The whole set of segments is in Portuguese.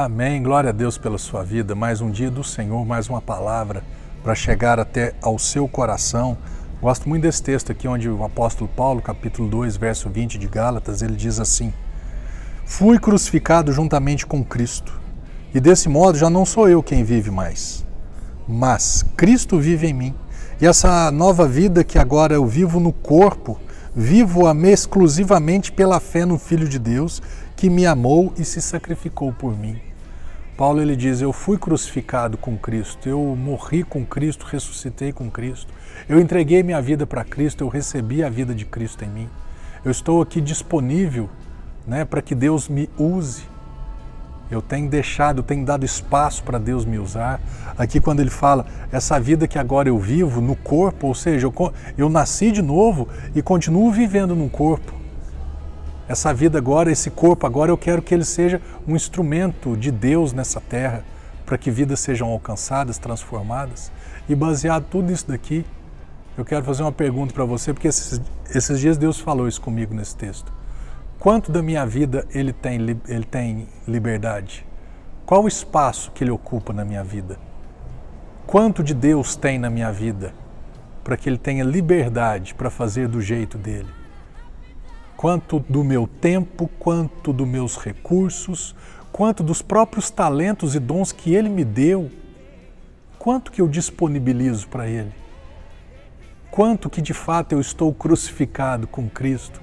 Amém. Glória a Deus pela sua vida. Mais um dia do Senhor, mais uma palavra para chegar até ao seu coração. Gosto muito desse texto aqui, onde o apóstolo Paulo, capítulo 2, verso 20 de Gálatas, ele diz assim: Fui crucificado juntamente com Cristo, e desse modo já não sou eu quem vive mais, mas Cristo vive em mim. E essa nova vida que agora eu vivo no corpo, vivo-a exclusivamente pela fé no Filho de Deus, que me amou e se sacrificou por mim. Paulo ele diz: Eu fui crucificado com Cristo, eu morri com Cristo, ressuscitei com Cristo, eu entreguei minha vida para Cristo, eu recebi a vida de Cristo em mim. Eu estou aqui disponível né, para que Deus me use. Eu tenho deixado, tenho dado espaço para Deus me usar. Aqui, quando ele fala, essa vida que agora eu vivo no corpo, ou seja, eu, eu nasci de novo e continuo vivendo no corpo. Essa vida agora, esse corpo agora, eu quero que ele seja um instrumento de Deus nessa terra, para que vidas sejam alcançadas, transformadas. E baseado tudo isso daqui, eu quero fazer uma pergunta para você, porque esses, esses dias Deus falou isso comigo nesse texto. Quanto da minha vida ele tem, ele tem liberdade? Qual o espaço que ele ocupa na minha vida? Quanto de Deus tem na minha vida para que ele tenha liberdade para fazer do jeito dele? Quanto do meu tempo, quanto dos meus recursos, quanto dos próprios talentos e dons que Ele me deu, quanto que eu disponibilizo para Ele, quanto que de fato eu estou crucificado com Cristo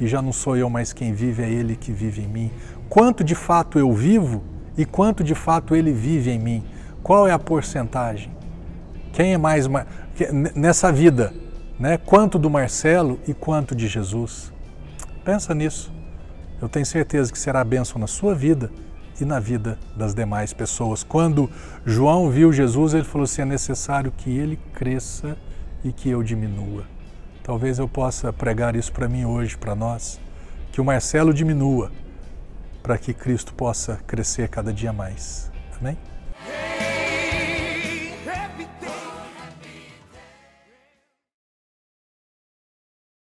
e já não sou eu mais quem vive, é Ele que vive em mim, quanto de fato eu vivo e quanto de fato Ele vive em mim, qual é a porcentagem? Quem é mais nessa vida, né? Quanto do Marcelo e quanto de Jesus? Pensa nisso. Eu tenho certeza que será bênção na sua vida e na vida das demais pessoas. Quando João viu Jesus, ele falou assim: é necessário que ele cresça e que eu diminua. Talvez eu possa pregar isso para mim hoje, para nós, que o Marcelo diminua, para que Cristo possa crescer cada dia mais. Amém?